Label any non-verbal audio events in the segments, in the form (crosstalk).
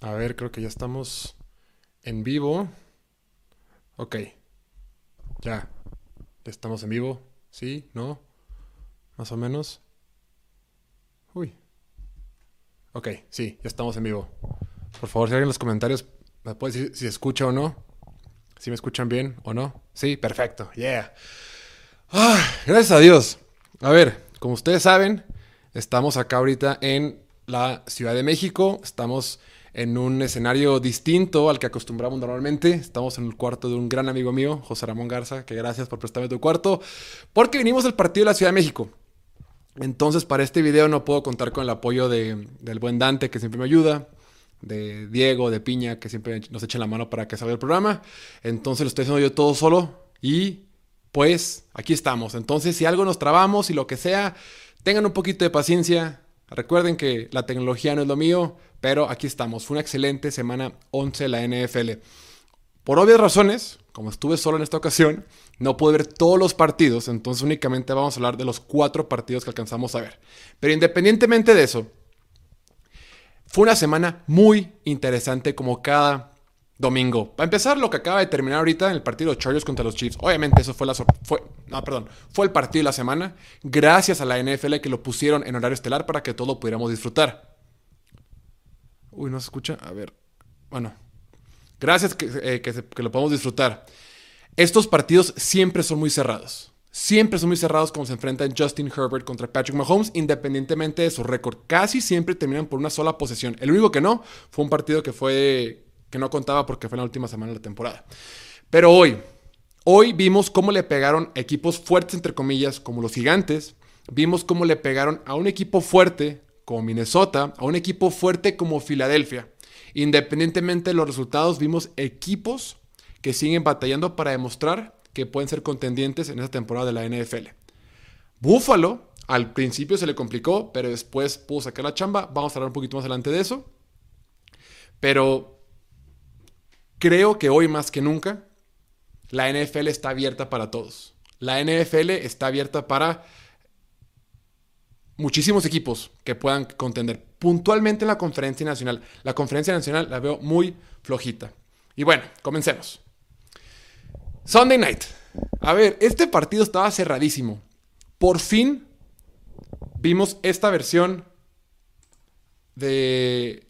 A ver, creo que ya estamos en vivo. Ok. Ya. Ya estamos en vivo. ¿Sí? ¿No? Más o menos. Uy. Ok, sí, ya estamos en vivo. Por favor, si alguien en los comentarios me puede decir si escucha o no. Si me escuchan bien o no. Sí, perfecto. Yeah. Ah, gracias a Dios. A ver, como ustedes saben, estamos acá ahorita en la Ciudad de México. Estamos en un escenario distinto al que acostumbramos normalmente. Estamos en el cuarto de un gran amigo mío, José Ramón Garza, que gracias por prestarme tu cuarto, porque vinimos del partido de la Ciudad de México. Entonces, para este video no puedo contar con el apoyo de, del buen Dante, que siempre me ayuda, de Diego, de Piña, que siempre nos echa la mano para que salga el programa. Entonces lo estoy haciendo yo todo solo y pues aquí estamos. Entonces, si algo nos trabamos y lo que sea, tengan un poquito de paciencia. Recuerden que la tecnología no es lo mío, pero aquí estamos. Fue una excelente semana 11 de la NFL. Por obvias razones, como estuve solo en esta ocasión, no pude ver todos los partidos, entonces únicamente vamos a hablar de los cuatro partidos que alcanzamos a ver. Pero independientemente de eso, fue una semana muy interesante como cada domingo. Para empezar, lo que acaba de terminar ahorita en el partido de Chargers contra los Chiefs. Obviamente, eso fue la fue, no, perdón, fue el partido de la semana. Gracias a la NFL que lo pusieron en horario estelar para que todo lo pudiéramos disfrutar. Uy, no se escucha. A ver. Bueno. Gracias que, eh, que lo podamos disfrutar. Estos partidos siempre son muy cerrados. Siempre son muy cerrados cuando se enfrentan Justin Herbert contra Patrick Mahomes, independientemente de su récord. Casi siempre terminan por una sola posesión. El único que no fue un partido que fue que no contaba porque fue en la última semana de la temporada. Pero hoy, hoy vimos cómo le pegaron equipos fuertes, entre comillas, como los gigantes. Vimos cómo le pegaron a un equipo fuerte como Minnesota, a un equipo fuerte como Filadelfia. Independientemente de los resultados, vimos equipos que siguen batallando para demostrar que pueden ser contendientes en esta temporada de la NFL. Buffalo, al principio se le complicó, pero después pudo sacar la chamba. Vamos a hablar un poquito más adelante de eso. Pero creo que hoy más que nunca, la NFL está abierta para todos. La NFL está abierta para muchísimos equipos que puedan contender. Puntualmente en la conferencia nacional. La conferencia nacional la veo muy flojita. Y bueno, comencemos. Sunday night. A ver, este partido estaba cerradísimo. Por fin vimos esta versión de...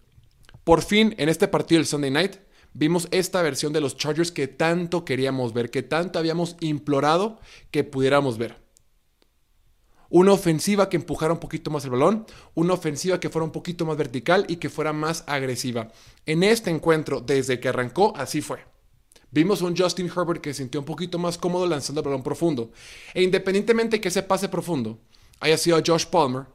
Por fin en este partido del Sunday night vimos esta versión de los Chargers que tanto queríamos ver, que tanto habíamos implorado que pudiéramos ver. Una ofensiva que empujara un poquito más el balón, una ofensiva que fuera un poquito más vertical y que fuera más agresiva. En este encuentro, desde que arrancó, así fue. Vimos un Justin Herbert que se sintió un poquito más cómodo lanzando el balón profundo. E independientemente de que ese pase profundo haya sido a Josh Palmer,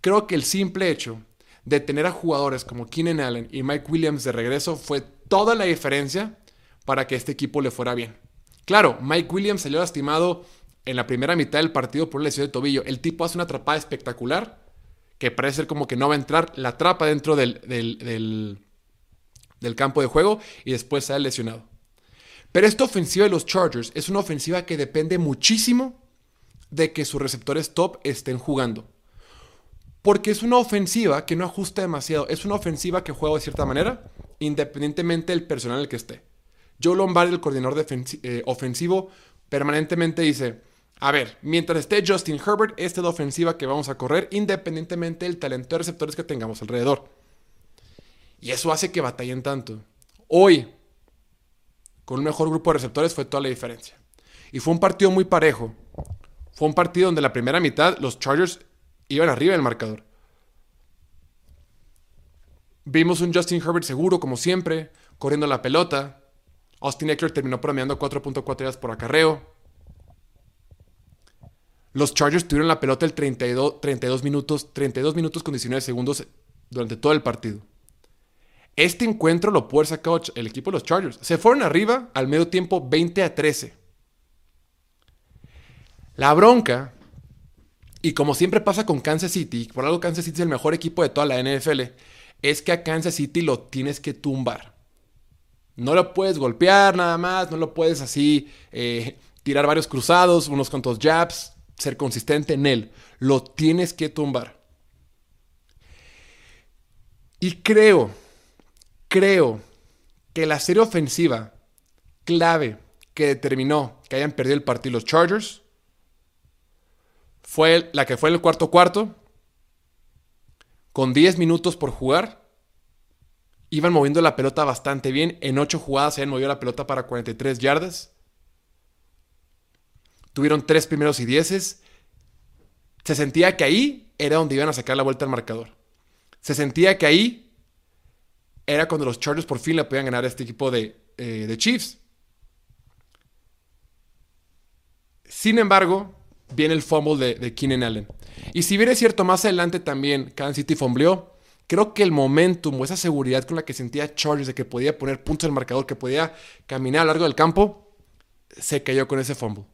creo que el simple hecho de tener a jugadores como Keenan Allen y Mike Williams de regreso fue toda la diferencia para que este equipo le fuera bien. Claro, Mike Williams salió lastimado en la primera mitad del partido por una lesión de tobillo. El tipo hace una atrapada espectacular que parece ser como que no va a entrar, la atrapa dentro del, del, del, del campo de juego y después sale lesionado. Pero esta ofensiva de los Chargers es una ofensiva que depende muchísimo de que sus receptores top estén jugando. Porque es una ofensiva que no ajusta demasiado. Es una ofensiva que juega de cierta manera, independientemente del personal en el que esté. Joe Lombardi, el coordinador eh, ofensivo, permanentemente dice, a ver, mientras esté Justin Herbert, esta es la ofensiva que vamos a correr, independientemente del talento de receptores que tengamos alrededor. Y eso hace que batallen tanto. Hoy, con un mejor grupo de receptores, fue toda la diferencia. Y fue un partido muy parejo. Fue un partido donde la primera mitad los Chargers iban arriba del marcador. Vimos un Justin Herbert seguro, como siempre, corriendo la pelota. Austin Eckler terminó promediando 4.4 yardas por acarreo. Los Chargers tuvieron la pelota el 32, 32 minutos, 32 minutos con 19 segundos durante todo el partido. Este encuentro lo puede sacar el equipo de los Chargers. Se fueron arriba al medio tiempo 20 a 13. La bronca, y como siempre pasa con Kansas City, por algo Kansas City es el mejor equipo de toda la NFL, es que a Kansas City lo tienes que tumbar. No lo puedes golpear nada más, no lo puedes así eh, tirar varios cruzados, unos cuantos jabs, ser consistente en él. Lo tienes que tumbar. Y creo Creo que la serie ofensiva clave que determinó que hayan perdido el partido los Chargers fue la que fue en el cuarto cuarto, con 10 minutos por jugar. Iban moviendo la pelota bastante bien. En 8 jugadas se habían movido la pelota para 43 yardas. Tuvieron 3 primeros y 10. Se sentía que ahí era donde iban a sacar la vuelta al marcador. Se sentía que ahí era cuando los Chargers por fin le podían ganar a este equipo de, eh, de Chiefs. Sin embargo, viene el fumble de, Keenan Allen. Y si bien es cierto, más adelante también Kansas City fumbleó, creo que el momentum o esa seguridad con la que sentía Chargers de que podía poner puntos al marcador, que podía caminar a lo largo del campo, se cayó con ese fumble.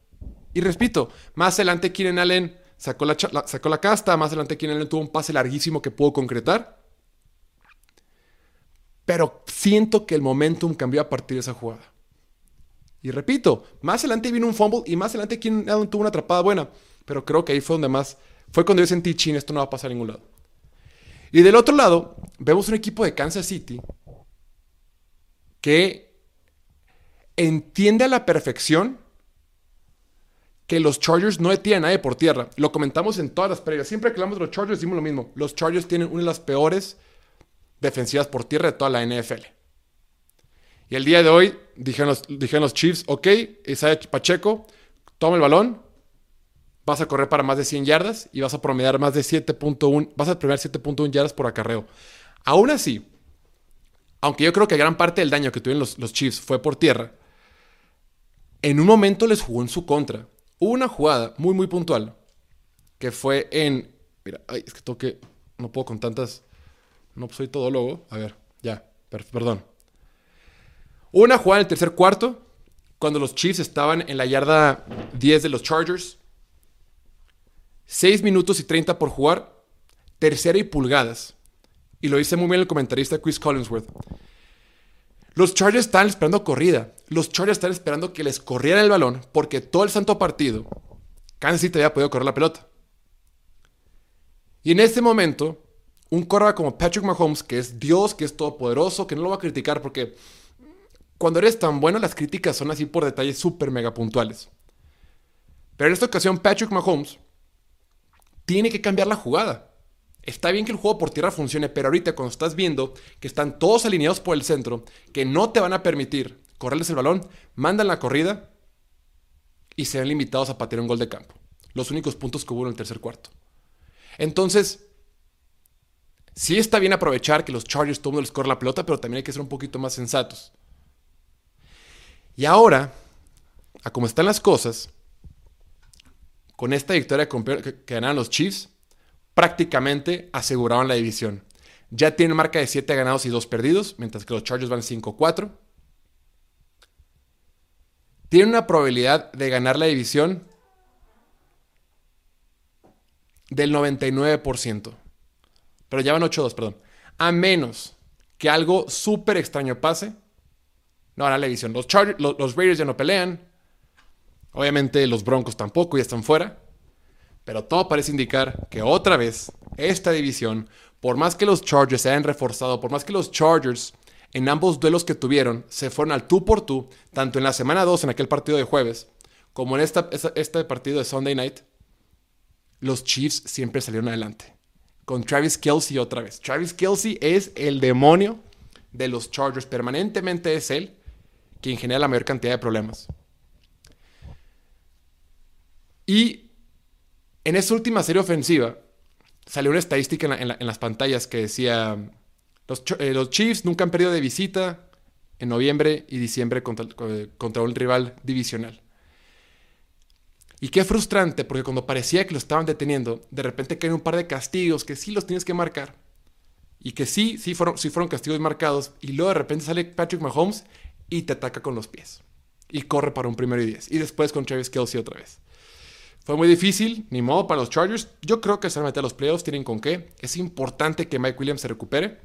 Y repito, más adelante Keenan Allen sacó la, sacó la casta, más adelante Keenan Allen tuvo un pase larguísimo que pudo concretar. Pero siento que el momentum cambió a partir de esa jugada. Y repito, más adelante vino un fumble y más adelante quien tuvo una atrapada buena. Pero creo que ahí fue donde más. Fue cuando yo sentí, chin, esto no va a pasar a ningún lado. Y del otro lado, vemos un equipo de Kansas City que entiende a la perfección que los Chargers no detienen a nadie por tierra. Lo comentamos en todas las previas. Siempre que hablamos de los Chargers decimos lo mismo. Los Chargers tienen una de las peores defensivas por tierra de toda la NFL. Y el día de hoy dijeron los, dijeron los Chiefs, ok, Isaiah Pacheco, toma el balón, vas a correr para más de 100 yardas y vas a promediar más de 7.1, vas a promediar 7.1 yardas por acarreo. Aún así, aunque yo creo que gran parte del daño que tuvieron los, los Chiefs fue por tierra, en un momento les jugó en su contra. Hubo una jugada muy, muy puntual que fue en. Mira, ay, es que toque. No puedo con tantas. No soy todo logo. A ver, ya, perdón. Una jugada en el tercer cuarto, cuando los Chiefs estaban en la yarda 10 de los Chargers. 6 minutos y 30 por jugar, tercera y pulgadas. Y lo dice muy bien el comentarista Chris Collinsworth. Los Chargers estaban esperando corrida. Los Chargers estaban esperando que les corriera el balón porque todo el santo partido Kansas City había podido correr la pelota. Y en ese momento, un corredor como Patrick Mahomes, que es Dios, que es todopoderoso, que no lo va a criticar porque cuando eres tan bueno, las críticas son así por detalles súper mega puntuales. Pero en esta ocasión, Patrick Mahomes tiene que cambiar la jugada. Está bien que el juego por tierra funcione, pero ahorita cuando estás viendo que están todos alineados por el centro, que no te van a permitir correrles el balón, mandan la corrida y se limitados a patear un gol de campo. Los únicos puntos que hubo en el tercer cuarto. Entonces, sí está bien aprovechar que los Chargers todo les corre la pelota, pero también hay que ser un poquito más sensatos. Y ahora, a como están las cosas, con esta victoria que ganaron los Chiefs, prácticamente aseguraron la división. Ya tienen marca de 7 ganados y 2 perdidos, mientras que los Chargers van 5-4. Tienen una probabilidad de ganar la división del 99%. Pero ya van 8-2, perdón. A menos que algo súper extraño pase no hará la división. Los, los, Raiders ya no pelean. Obviamente los Broncos tampoco, ya están fuera. Pero todo parece indicar que otra vez esta división, por más que los Chargers se hayan reforzado, por más que los Chargers en ambos duelos que tuvieron se fueron al tú por tú, tanto en la semana 2 en aquel partido de jueves, como en esta, este partido de Sunday night, los Chiefs siempre salieron adelante. Con Travis Kelsey otra vez. Travis Kelsey es el demonio de los Chargers. Permanentemente es él quien genera la mayor cantidad de problemas. Y en esa última serie ofensiva salió una estadística en, las pantallas que decía, los, eh, los, Chiefs nunca han perdido de visita en noviembre y diciembre contra, contra un rival divisional. Y qué frustrante, porque cuando parecía que lo estaban deteniendo, de repente caen un par de castigos que sí los tienes que marcar. Y que sí, sí fueron, sí fueron castigos marcados. Y luego de repente sale Patrick Mahomes y te ataca con los pies. Y corre para un primero y diez. Y después con Travis Kelsey otra vez. Fue muy difícil, ni modo para los Chargers. Yo creo que se van a meter los playoffs, tienen con qué. Es importante que Mike Williams se recupere.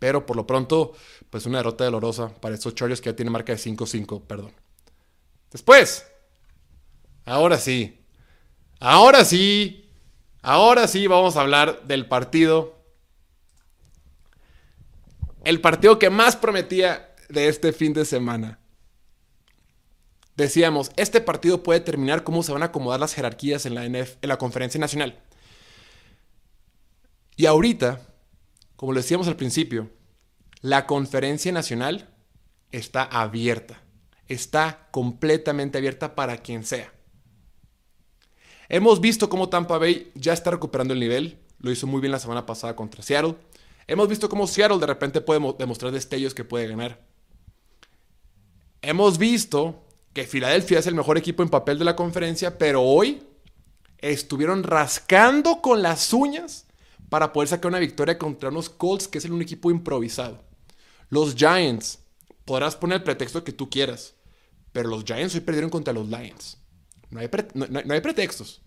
Pero por lo pronto, pues una derrota dolorosa para estos Chargers que ya tienen marca de 5-5, perdón. Después, ahora sí, ahora sí, ahora sí vamos a hablar del partido el partido que más prometía de este fin de semana. Decíamos, este partido puede terminar cómo se van a acomodar las jerarquías en la, en la conferencia nacional. Y ahorita, como lo decíamos al principio, la conferencia nacional está abierta. Está completamente abierta para quien sea. Hemos visto cómo Tampa Bay ya está recuperando el nivel. Lo hizo muy bien la semana pasada contra Seattle. Hemos visto cómo Seattle de repente puede demostrar destellos que puede ganar. Hemos visto que Filadelfia es el mejor equipo en papel de la conferencia, pero hoy estuvieron rascando con las uñas para poder sacar una victoria contra unos Colts, que es un equipo improvisado. Los Giants, podrás poner el pretexto que tú quieras, pero los Giants hoy perdieron contra los Lions. No hay, no hay pretextos.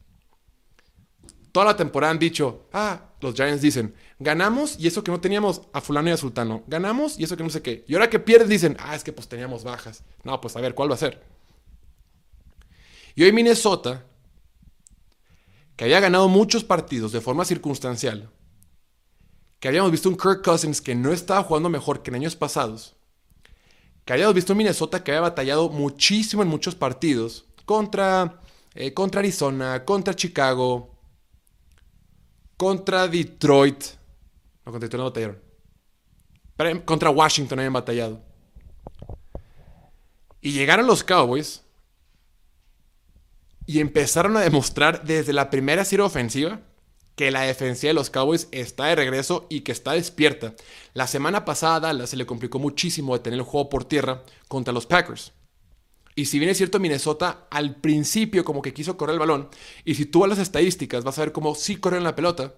Toda la temporada han dicho, ah, los Giants dicen, ganamos y eso que no teníamos a fulano y a sultano. Ganamos y eso que no sé qué. Y ahora que pierdes dicen, ah, es que pues teníamos bajas. No, pues a ver, ¿cuál va a ser? Y hoy Minnesota, que había ganado muchos partidos de forma circunstancial, que habíamos visto un Kirk Cousins que no estaba jugando mejor que en años pasados, que habíamos visto un Minnesota que había batallado muchísimo en muchos partidos contra, eh, contra Arizona, contra Chicago, contra Detroit. No, contra Detroit no batallaron. Pero contra Washington habían batallado. Y llegaron los Cowboys y empezaron a demostrar desde la primera serie ofensiva que la defensiva de los Cowboys está de regreso y que está despierta. La semana pasada a Dallas se le complicó muchísimo de tener el juego por tierra contra los Packers. Y si bien es cierto, Minnesota al principio como que quiso correr el balón, y si tú vas las estadísticas vas a ver cómo sí corren la pelota,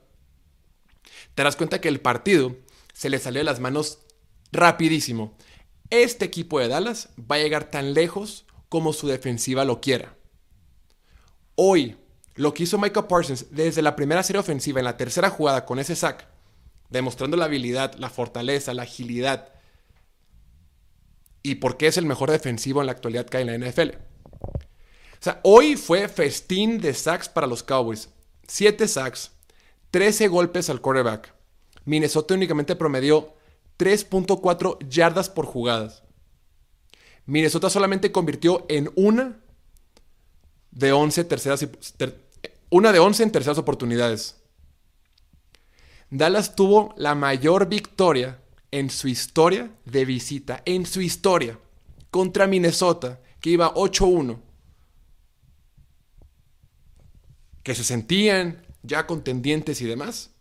te das cuenta que el partido se le salió de las manos rapidísimo. Este equipo de Dallas va a llegar tan lejos como su defensiva lo quiera. Hoy, lo que hizo Michael Parsons desde la primera serie ofensiva en la tercera jugada con ese sack, demostrando la habilidad, la fortaleza, la agilidad, y por qué es el mejor defensivo en la actualidad que hay en la NFL. O sea, hoy fue festín de sacks para los Cowboys. 7 sacks, 13 golpes al quarterback. Minnesota únicamente promedió 3.4 yardas por jugadas. Minnesota solamente convirtió en una de 11 terceras una de 11 en terceras oportunidades. Dallas tuvo la mayor victoria en su historia de visita, en su historia, contra Minnesota, que iba 8-1, que se sentían ya contendientes y demás.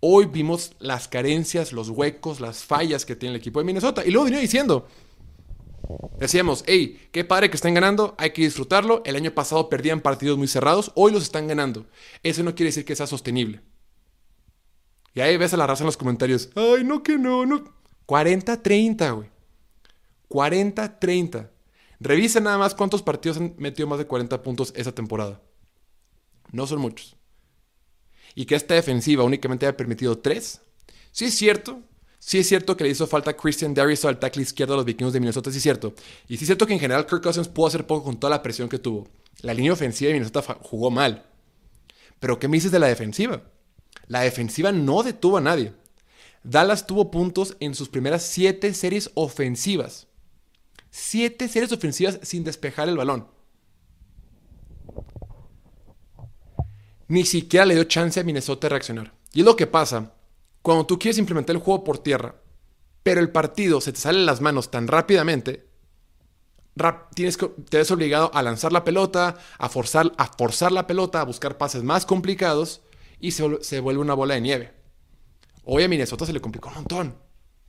Hoy vimos las carencias, los huecos, las fallas que tiene el equipo de Minnesota. Y luego venía diciendo, decíamos, hey, qué padre que están ganando, hay que disfrutarlo. El año pasado perdían partidos muy cerrados, hoy los están ganando. Eso no quiere decir que sea sostenible. Y ahí ves a la raza en los comentarios. Ay, no que no, no. 40-30, güey. 40-30. Revisa nada más cuántos partidos han metido más de 40 puntos esa temporada. No son muchos. Y que esta defensiva únicamente haya permitido 3. Sí es cierto. Sí es cierto que le hizo falta Christian Darius al tackle izquierdo a los vikingos de Minnesota. Sí es cierto. Y sí es cierto que en general Kirk Cousins pudo hacer poco con toda la presión que tuvo. La línea ofensiva de Minnesota jugó mal. Pero ¿qué me dices de la defensiva? La defensiva no detuvo a nadie. Dallas tuvo puntos en sus primeras siete series ofensivas. Siete series ofensivas sin despejar el balón. Ni siquiera le dio chance a Minnesota de reaccionar. Y es lo que pasa cuando tú quieres implementar el juego por tierra, pero el partido se te sale en las manos tan rápidamente, tienes que, te ves obligado a lanzar la pelota, a forzar, a forzar la pelota, a buscar pases más complicados y se, vuelve una bola de nieve. Hoy a Minnesota se le complicó un montón.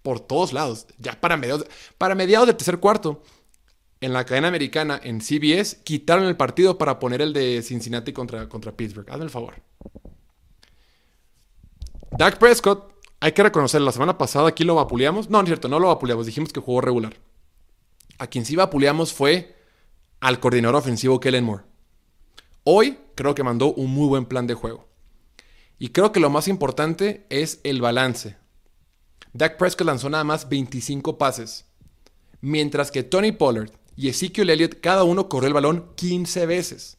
Por todos lados. Ya para mediados, para mediados del tercer cuarto, en la cadena americana, en CBS, quitaron el partido para poner el de Cincinnati contra, contra Pittsburgh. Hazme el favor. Dak Prescott, hay que reconocer, la semana pasada aquí lo vapuleamos. No, no es cierto, no lo vapuleamos, dijimos que jugó regular. A quien sí vapuleamos fue al coordinador ofensivo Kellen Moore. Hoy creo que mandó un muy buen plan de juego. Y creo que lo más importante es el balance. Dak Prescott lanzó nada más 25 pases, mientras que Tony Pollard y Ezekiel Elliott cada uno corrió el balón 15 veces.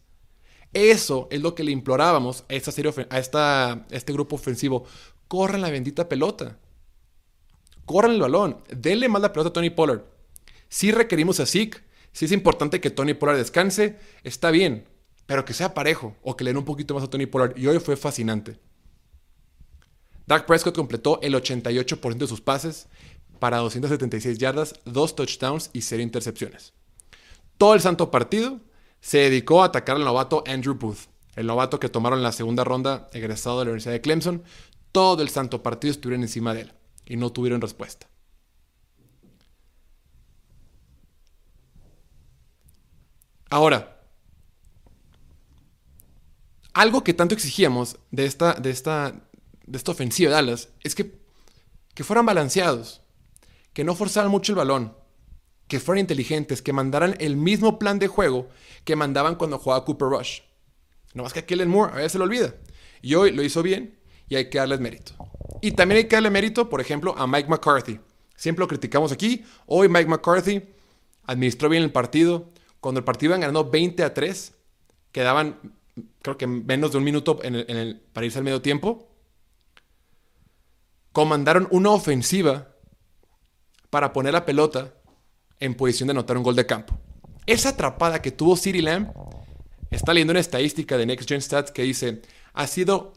Eso es lo que le implorábamos a, esta serie, a, esta, este grupo ofensivo. Corran la bendita pelota. corran el balón, denle más la pelota a Tony Pollard. Si requerimos a Zeke, si es importante que Tony Pollard descanse, está bien, pero que sea parejo o que le den un poquito más a Tony Pollard. Y hoy fue fascinante. Dak Prescott completó el 88% de sus pases para 276 yardas, 2 touchdowns y 0 intercepciones. Todo el santo partido se dedicó a atacar al novato Andrew Booth, el novato que tomaron la segunda ronda egresado de la Universidad de Clemson. Todo el santo partido estuvieron encima de él y no tuvieron respuesta. Ahora, algo que tanto exigíamos de esta, de esta, de esta ofensiva de Dallas es que, que fueran balanceados, que no forzaran mucho el balón, que fueran inteligentes, que mandaran el mismo plan de juego que mandaban cuando jugaba Cooper Rush. No más que a Kellen Moore a veces se lo olvida. Y hoy lo hizo bien y hay que darles mérito. Y también hay que darle mérito, por ejemplo, a Mike McCarthy. Siempre lo criticamos aquí. Hoy Mike McCarthy administró bien el partido. Cuando el partido iban ganando 20 a 3, quedaban creo que menos de un minuto en el, para irse al medio tiempo. Comandaron una ofensiva para poner la pelota en posición de anotar un gol de campo. Esa atrapada que tuvo City Lamb, está leyendo una estadística de Next Gen Stats que dice, ha sido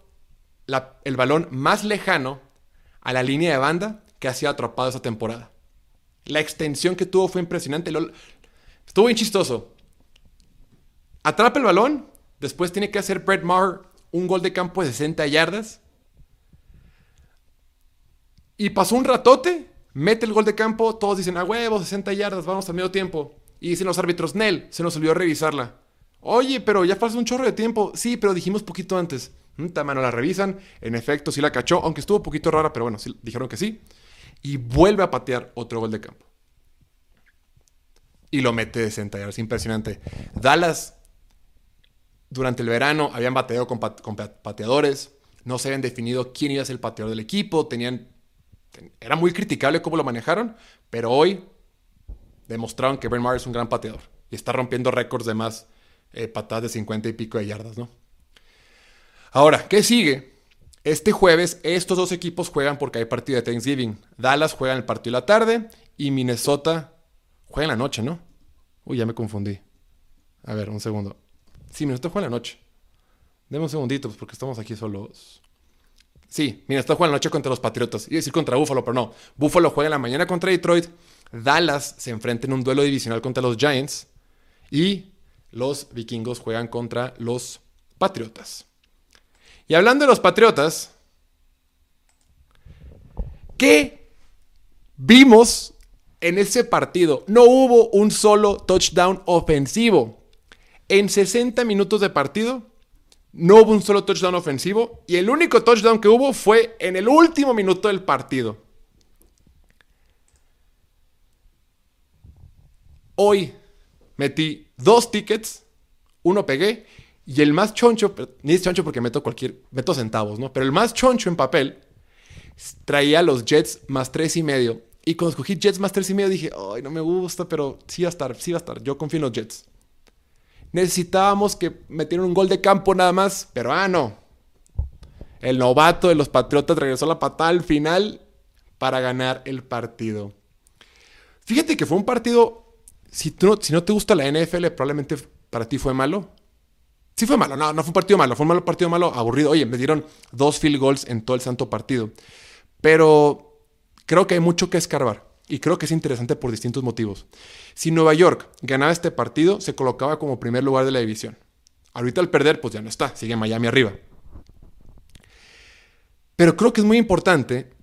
el balón más lejano a la línea de banda que ha sido atrapado esa temporada. La extensión que tuvo fue impresionante. Estuvo bien chistoso. Atrapa el balón, después tiene que hacer Brett Maher un gol de campo de 60 yardas. Y pasó un ratote, mete el gol de campo, todos dicen, a huevo, 60 yardas, vamos al medio tiempo. Y dicen los árbitros, Nel, se nos olvidó revisarla. Oye, pero ya pasó un chorro de tiempo. Sí, pero dijimos poquito antes. Tamano la revisan. En efecto, sí la cachó, aunque estuvo un poquito rara, pero bueno, sí, dijeron que sí. Y vuelve a patear otro gol de campo. Y lo mete de 60 yardas. Impresionante. Dallas, durante el verano, habían bateado con, pateadores. No se habían definido quién iba a ser el pateador del equipo. Tenían. Era muy criticable cómo lo manejaron, pero hoy demostraron que Ben Maher es un gran pateador y está rompiendo récords de más eh, patadas de 50 y pico de yardas, ¿no? Ahora, ¿qué sigue? Este jueves estos dos equipos juegan porque hay partido de Thanksgiving. Dallas juega en el partido de la tarde y Minnesota juega en la noche, ¿no? Uy, ya me confundí. A ver, un segundo. Sí, Minnesota juega en la noche. Deme un segundito, pues porque estamos aquí solos. Sí, Minnesota juega en la noche contra los Patriotas. Iba a decir contra Buffalo, pero no. Buffalo juega en la mañana contra Detroit. Dallas se enfrenta en un duelo divisional contra los Giants. Y los vikingos juegan contra los Patriotas. Y hablando de los Patriotas, ¿qué vimos en ese partido? No hubo un solo touchdown ofensivo. En 60 minutos de partido, no hubo un solo touchdown ofensivo. Y el único touchdown que hubo fue en el último minuto del partido. Hoy metí dos tickets, uno pegué y el más choncho, ni es choncho porque meto cualquier, meto centavos, ¿no? Pero el más choncho en papel traía los Jets más tres y medio. Y cuando escogí Jets más tres y medio dije, ay, no me gusta, pero sí va a estar, sí va a estar. Yo confío en los Jets. Necesitábamos que metieran un gol de campo nada más, pero ah, no. El novato de los Patriotas regresó la patada al final para ganar el partido. Fíjate que fue un partido, si, tú si no te gusta la NFL, probablemente para ti fue malo. Sí fue malo, no, no fue un partido malo, fue un malo partido malo, aburrido. Oye, me dieron dos field goals en todo el santo partido. Pero creo que hay mucho que escarbar y creo que es interesante por distintos motivos. Si Nueva York ganaba este partido, se colocaba como primer lugar de la división. Ahorita al perder, pues ya no está, sigue Miami arriba. Pero creo que es muy importante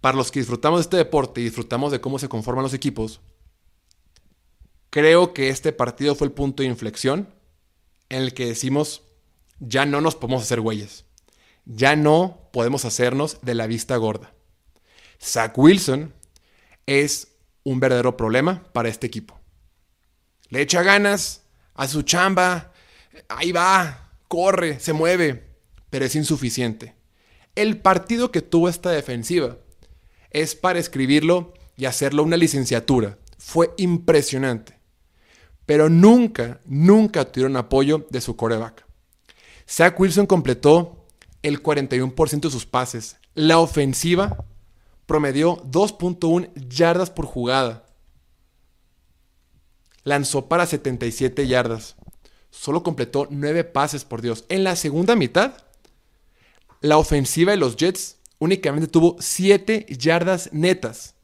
para los que disfrutamos de este deporte y disfrutamos de cómo se conforman los equipos, creo que este partido fue el punto de inflexión en el que decimos, ya no nos podemos hacer güeyes. Ya no podemos hacernos de la vista gorda. Zach Wilson es un verdadero problema para este equipo. Le echa ganas, a su chamba, ahí va, corre, se mueve, pero es insuficiente. El partido que tuvo esta defensiva es para escribirlo y hacerlo una licenciatura. Fue impresionante pero nunca, nunca tuvieron apoyo de su coreback. Zach Wilson completó el 41% de sus pases. La ofensiva promedió 2.1 yardas por jugada. Lanzó para 77 yardas. Solo completó 9 pases, por Dios. En la segunda mitad, la ofensiva de los Jets únicamente tuvo 7 yardas netas.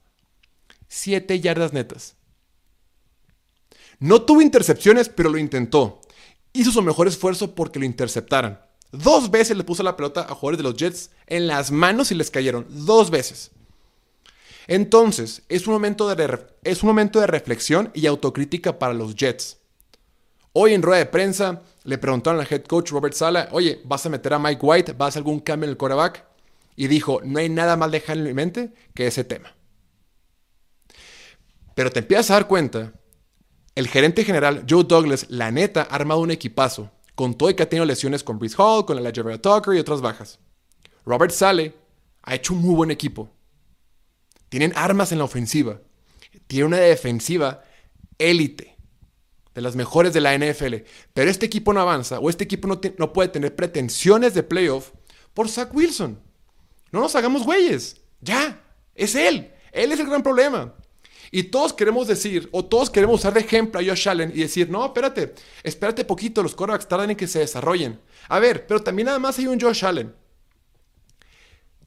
7 yardas netas. No tuvo intercepciones, pero lo intentó. Hizo su mejor esfuerzo porque lo interceptaran. Dos veces le puso la pelota a jugadores de los Jets en las manos y les cayeron. Dos veces. Entonces, es un momento de, es un momento de reflexión y autocrítica para los Jets. Hoy en rueda de prensa le preguntaron al head coach Robert Sala, oye, ¿vas a meter a Mike White? ¿Vas a hacer algún cambio en el quarterback? Y dijo, no hay nada más lejano en mi mente que ese tema. Pero te empiezas a dar cuenta, el gerente general Joe Douglas, la neta, ha armado un equipazo, con todo y que ha tenido lesiones con Brice Hall, con la Javera Tucker y otras bajas. Robert Sale ha hecho un muy buen equipo. Tienen armas en la ofensiva. Tiene una defensiva élite de las mejores de la NFL. Pero este equipo no avanza o este equipo no, no puede tener pretensiones de playoff por Zach Wilson. No nos hagamos güeyes. Ya, es él. Él es el gran problema. Y todos queremos decir, o todos queremos usar de ejemplo a Josh Allen y decir, no, espérate, espérate poquito, los quarterbacks tardan en que se desarrollen. A ver, pero también nada más hay un Josh Allen.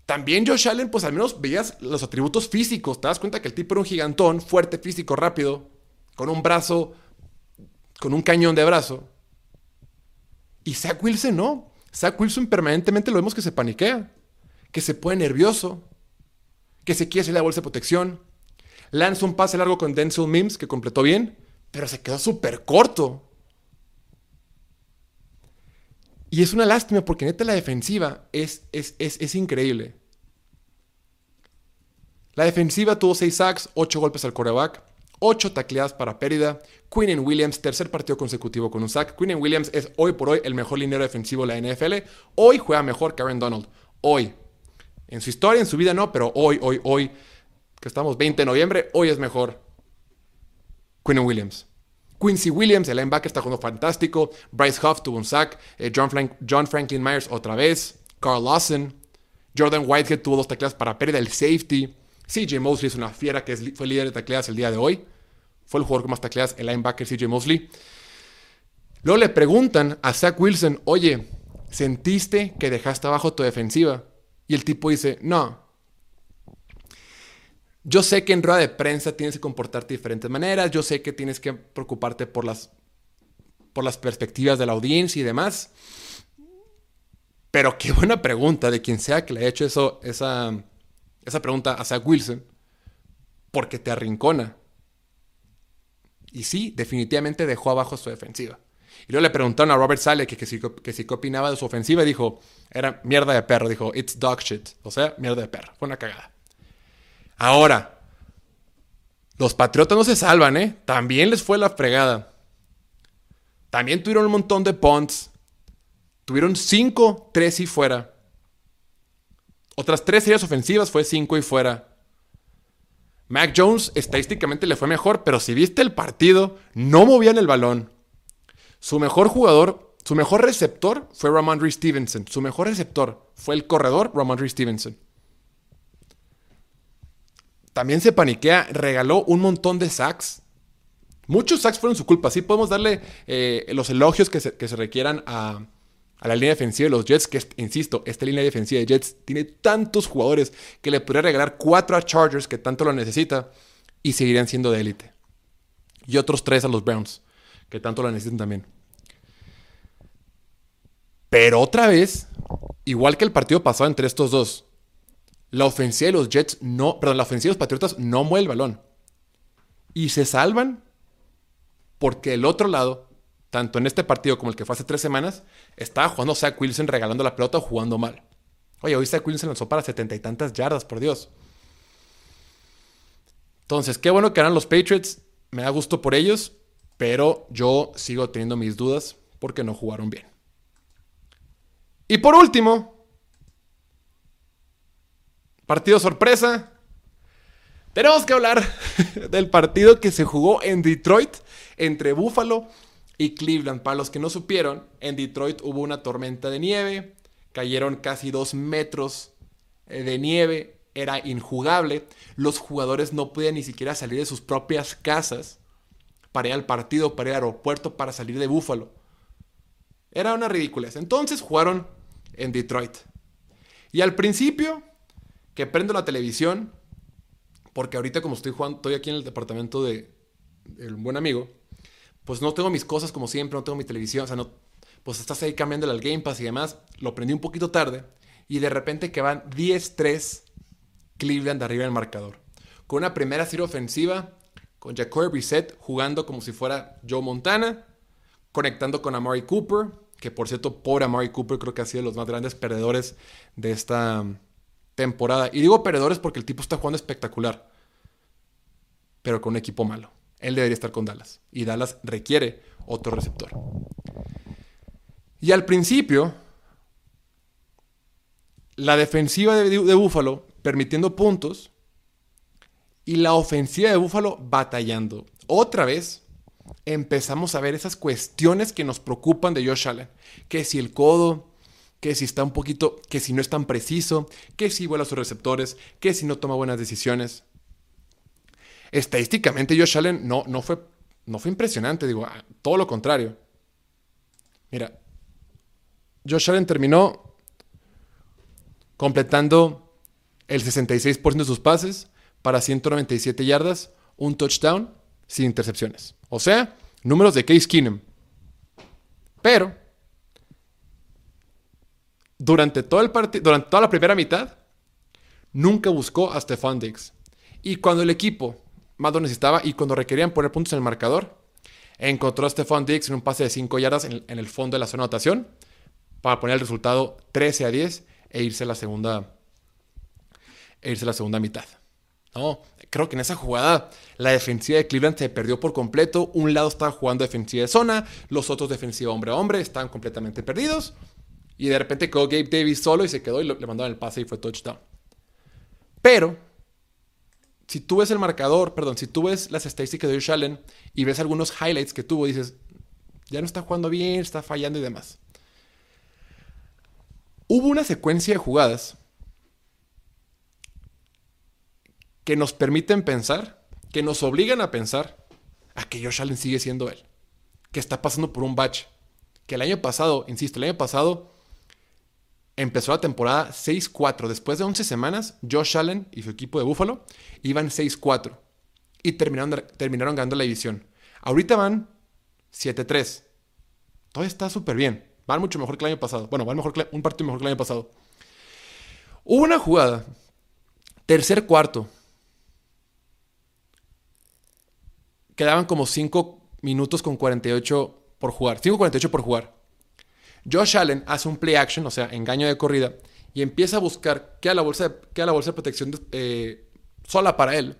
También Josh Allen, pues al menos veías los atributos físicos. Te das cuenta que el tipo era un gigantón, fuerte, físico, rápido, con un brazo con un cañón de brazo. Y Zach Wilson no. Zach Wilson permanentemente lo vemos que se paniquea, que se pone nervioso, que se quiere hacer la bolsa de protección. Lanza un pase largo con Denzel Mims que completó bien, pero se quedó súper corto. Y es una lástima porque neta la defensiva es, es, es increíble. La defensiva tuvo 6 sacks, 8 golpes al coreback. 8 tacleadas para pérdida. Quinn Williams, tercer partido consecutivo con un sack. Quinn Williams es hoy por hoy el mejor liniero defensivo de la NFL. Hoy juega mejor que Aaron Donald. Hoy. En su historia, en su vida no, pero hoy, hoy, hoy, que estamos 20 de noviembre, hoy es mejor Quinn Williams. Quincy Williams, el linebacker, está jugando fantástico. Bryce Huff tuvo un sack. Eh, John, John, Franklin Myers otra vez. Carl Lawson. Jordan Whitehead tuvo dos tacleadas para pérdida. El safety. CJ Mosley es una fiera que fue líder de tacleadas el día de hoy. Fue el jugador con más tacleadas, el linebacker CJ Mosley. Luego le preguntan a Zach Wilson, oye, ¿sentiste que dejaste abajo tu defensiva? Y el tipo dice, no. Yo sé que en rueda de prensa tienes que comportarte de diferentes maneras, yo sé que tienes que preocuparte por las, por las perspectivas de la audiencia y demás. Pero qué buena pregunta de quien sea que le haya hecho eso, esa, esa pregunta a Wilson porque te arrincona. Y sí, definitivamente dejó abajo su defensiva. Y luego le preguntaron a Robert Sale que, que, si, que opinaba de su ofensiva y dijo, era mierda de perro. Dijo, it's dog shit. O sea, mierda de perro. Fue una cagada. Ahora, los Patriotas no se salvan, ¿eh? También les fue la fregada. También tuvieron un montón de punts. Tuvieron 5, 3 y fuera. Otras tres series ofensivas fue 5 y fuera. Mac Jones estadísticamente le fue mejor, pero si viste el partido, no movían el balón. Su mejor jugador, su mejor receptor fue Ramondre Stevenson. Su mejor receptor fue el corredor Ramondre Stevenson. También se paniquea, regaló un montón de sacks. Muchos sacks fueron su culpa. Sí podemos darle eh, los elogios que se requieran a, a la línea defensiva de los Jets, que insisto, esta línea defensiva de Jets tiene tantos jugadores que le podría regalar cuatro a Chargers que tanto lo necesita y seguirían siendo de élite. Y otros tres a los Browns, que tanto lo necesitan también. Pero otra vez, igual que el partido pasado entre estos dos, la ofensiva de los Jets no, perdón, la ofensiva de los Patriotas no mueve el balón. Y se salvan porque el otro lado tanto en este partido como el que fue hace tres semanas, estaba jugando Zach Wilson regalando la pelota o jugando mal. Oye, hoy Zach Wilson lanzó para setenta y tantas yardas, por Dios. Entonces, qué bueno que eran los Patriots. Me da gusto por ellos, pero yo sigo teniendo mis dudas porque no jugaron bien. Y por último, partido sorpresa. Tenemos que hablar (laughs) del partido que se jugó en Detroit entre Buffalo y Cleveland. Para los que no supieron, en Detroit hubo una tormenta de nieve, cayeron casi dos metros eh, de nieve era injugable. Los jugadores no podían ni siquiera salir de sus propias casas para ir al partido, para ir al aeropuerto, para salir de Buffalo. Era una ridiculez. Entonces jugaron en Detroit. Y al principio, que prendo la televisión, porque ahorita como estoy jugando, estoy aquí en el departamento de el buen amigo, pues no tengo mis cosas como siempre, no tengo mi televisión, o sea, no, pues estás ahí cambiando al Game Pass y demás. Lo prendí un poquito tarde y de repente que van 10-3 Cleveland arriba del marcador. Con una primera serie ofensiva, con Jacoby Brissett jugando como si fuera Joe Montana, conectando con Amari Cooper, que por cierto, por Amari Cooper creo que ha sido de los más grandes perdedores de esta temporada. Y digo perdedores porque el tipo está jugando espectacular, pero con un equipo malo. Él debería estar con Dallas. Y Dallas requiere otro receptor. Y al principio, la defensiva de, Buffalo permitiendo puntos y la ofensiva de Buffalo batallando. Otra vez empezamos a ver esas cuestiones que nos preocupan de Josh Allen. Que si el codo, que si está un poquito, que si no es tan preciso, que si vuela sus receptores, que si no toma buenas decisiones. Estadísticamente Josh Allen no, no, fue, no fue impresionante, digo, todo lo contrario. Mira, Josh Allen terminó completando el 66% de sus pases para 197 yardas, un touchdown sin intercepciones. O sea, números de Case Keenum. Pero durante todo el durante toda la primera mitad, nunca buscó a Stefan Diggs. Y cuando el equipo más lo necesitaba y cuando requerían poner puntos en el marcador, encontró a Stefan Diggs en un pase de 5 yardas en, el fondo de la zona de anotación para poner el resultado 13 a 10 e irse a la segunda, e irse a la segunda mitad. No, creo que en esa jugada la defensiva de Cleveland se perdió por completo. Un lado estaba jugando defensiva de zona, los otros defensiva hombre a hombre, estaban completamente perdidos. Y de repente quedó Gabe Davis solo y se quedó y le mandaron el pase y fue touchdown. Pero, si tú ves el marcador, perdón, si tú ves las estadísticas de Josh Allen y ves algunos highlights que tuvo, dices, ya no está jugando bien, está fallando y demás. Hubo una secuencia de jugadas que nos permiten pensar, que nos obligan a pensar a que Josh Allen sigue siendo él, que está pasando por un batch, que el año pasado, insisto, el año pasado empezó la temporada 6-4, después de 11 semanas, Josh Allen y su equipo de Buffalo iban 6-4 y terminaron, terminaron ganando la división. Ahorita van 7-3. Todo está súper bien. Van mucho mejor que el año pasado. Bueno, van mejor un partido mejor que el año pasado. Hubo una jugada, tercer cuarto, Quedaban como 5 minutos con 48 por jugar. 5.48 por jugar. Josh Allen hace un play action, o sea, engaño de corrida, y empieza a buscar queda la bolsa de, la bolsa de protección eh, sola para él.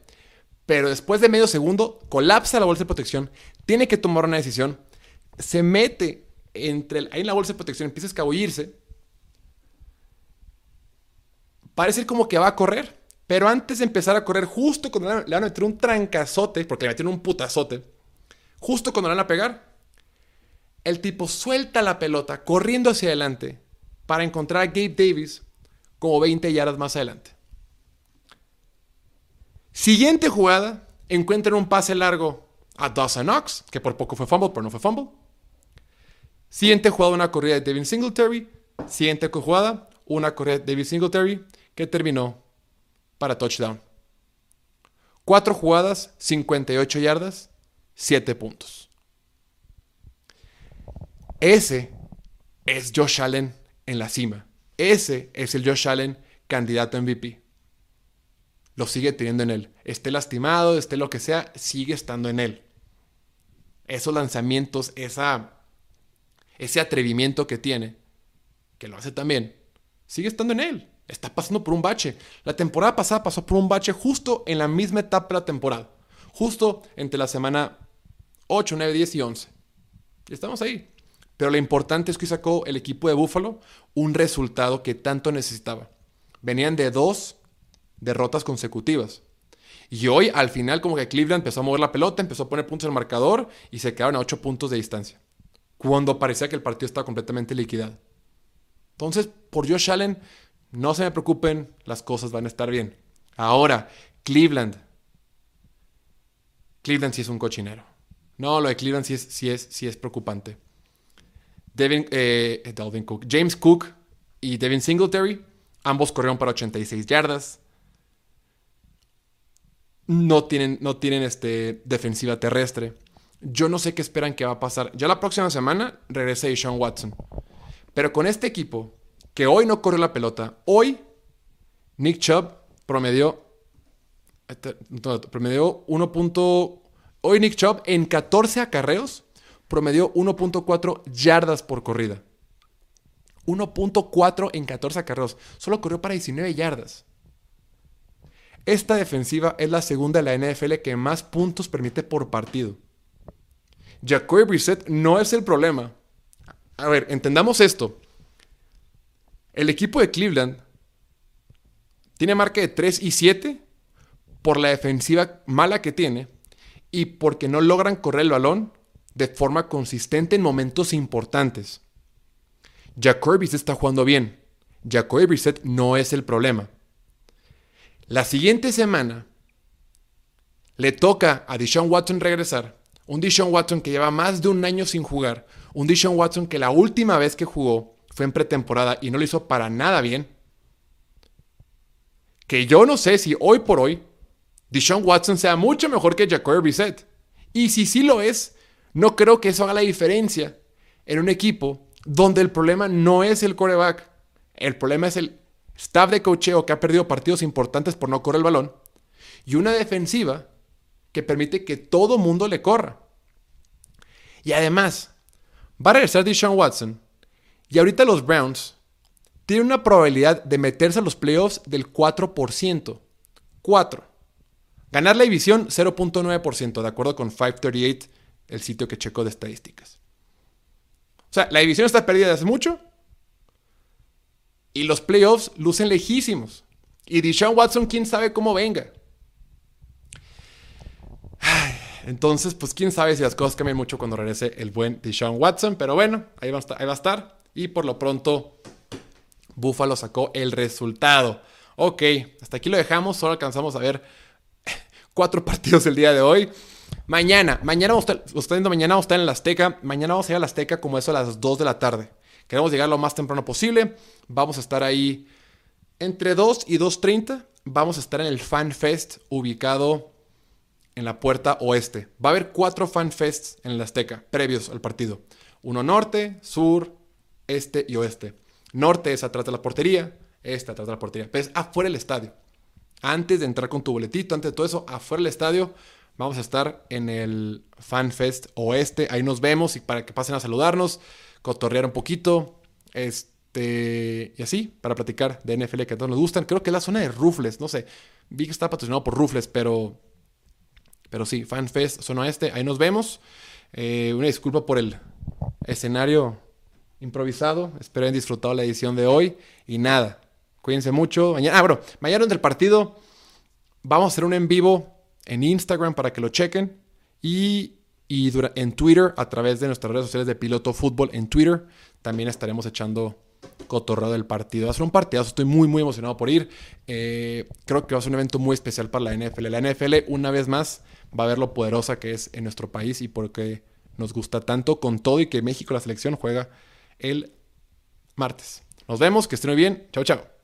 Pero después de medio segundo, colapsa la bolsa de protección, tiene que tomar una decisión, se mete entre ahí en la bolsa de protección, empieza a escabullirse. Parece como que va a correr. Pero antes de empezar a correr, justo cuando le van a meter un trancazote, porque le metieron un putazote, justo cuando le van a pegar, el tipo suelta la pelota corriendo hacia adelante para encontrar a Gabe Davis como 20 yardas más adelante. Siguiente jugada, encuentran un pase largo a Dawson Knox, que por poco fue fumble, pero no fue fumble. Siguiente jugada, una corrida de David Singletary. Siguiente jugada, una corrida de David Singletary, que terminó para touchdown. Cuatro jugadas, 58 yardas, 7 puntos. Ese es Josh Allen en la cima. Ese es el Josh Allen candidato a MVP. Lo sigue teniendo en él. Esté lastimado, esté lo que sea, sigue estando en él. Esos lanzamientos, esa, ese atrevimiento que tiene, que lo hace también, sigue estando en él está pasando por un bache. La temporada pasada pasó por un bache justo en la misma etapa de la temporada. Justo entre la semana 8, 9, 10 y 11. Y estamos ahí. Pero lo importante es que sacó el equipo de Buffalo un resultado que tanto necesitaba. Venían de dos derrotas consecutivas. Y hoy, al final, como que Cleveland empezó a mover la pelota, empezó a poner puntos en el marcador y se quedaron a 8 puntos de distancia. Cuando parecía que el partido estaba completamente liquidado. Entonces, por Josh Allen, No se me preocupen, las cosas van a estar bien. Ahora, Cleveland. Cleveland sí es un cochinero. No, lo de Cleveland sí es, sí es, sí es preocupante. Devin, eh, Cook. James Cook y Devin Singletary. Ambos corrieron para 86 yardas. No tienen, no tienen este, defensiva terrestre. Yo no sé qué esperan que va a pasar. Ya la próxima semana regresa Sean Watson. Pero con este equipo, que hoy no corrió la pelota, hoy Nick Chubb promedió, este, promedió 1. Hoy Nick Chubb en 14 acarreos promedió 1.4 yardas por corrida. 1.4 en 14 acarreos. Solo corrió para 19 yardas. Esta defensiva es la segunda de la NFL que más puntos permite por partido. Jacoby Brissett no es el problema. A ver, entendamos esto. El equipo de Cleveland tiene marca de 3 y 7 por la defensiva mala que tiene y porque no logran correr el balón de forma consistente en momentos importantes. Jacoby está jugando bien. Jacoby Brissett no es el problema. La siguiente semana le toca a Deshaun Watson regresar. Un Deshaun Watson que lleva más de un año sin jugar. Un Deshaun Watson que la última vez que jugó fue en pretemporada y no lo hizo para nada bien. Que yo no sé si hoy por hoy Deshaun Watson sea mucho mejor que Jacoby Brissett. Y si sí lo es, no creo que eso haga la diferencia en un equipo donde el problema no es el coreback. El problema es el staff de cocheo que ha perdido partidos importantes por no correr el balón. Y una defensiva que permite que todo mundo le corra. Y además, va a regresar Deshaun Watson. Y ahorita los Browns tienen una probabilidad de meterse a los playoffs del 4%. 4. Ganar la división 0.9%, de acuerdo con 538, el sitio que checo de estadísticas. O sea, la división está perdida desde hace mucho. Y los playoffs lucen lejísimos. Y Deshaun Watson, quién sabe cómo venga. entonces, pues quién sabe si las cosas cambian mucho cuando regrese el buen Deshaun Watson. Pero bueno, ahí va. Ahí va a estar. Y por lo pronto, Buffalo sacó el resultado. Ok, hasta aquí lo dejamos. Solo alcanzamos a ver cuatro (laughs) partidos el día de hoy. Mañana, mañana vamos a estar, mañana vamos a estar en la Azteca. Mañana vamos a ir a la Azteca como eso a las 2 de la tarde. Queremos llegar lo más temprano posible. Vamos a estar ahí entre 2 y 2.30. Vamos a estar en el Fan Fest ubicado en la puerta oeste. Va a haber cuatro Fan Fests en la Azteca previos al partido. Uno norte, sur, este y oeste. Norte es atrás de la portería, este atrás de la portería. Pero es afuera del estadio. Antes de entrar con tu boletito, antes de todo eso, afuera del estadio, vamos a estar en el Fan Fest Oeste. Ahí nos vemos y para que pasen a saludarnos, cotorrear un poquito. Este, y así, para platicar de NFL que a todos nos gustan. Creo que es la zona de Rufles, no sé. Vi que está patrocinado por Rufles, pero. Pero sí, Fan Fest, zona oeste. Ahí nos vemos. Eh, una disculpa por el escenario improvisado. Espero hayan disfrutado la edición de hoy. Y nada, cuídense mucho. Mañana, ah, bueno, mañana del partido vamos a hacer un en vivo en Instagram para que lo chequen. Y, y en Twitter, a través de nuestras redes sociales de Piloto Fútbol en Twitter, también estaremos echando cotorreo del partido. Va a ser un partidazo, estoy muy, muy emocionado por ir. Eh, creo que va a ser un evento muy especial para la NFL. La NFL, una vez más, va a ver lo poderosa que es en nuestro país y por qué nos gusta tanto, con todo y que México, la selección, juega el martes. Nos vemos, que estén muy bien. Chao, chao.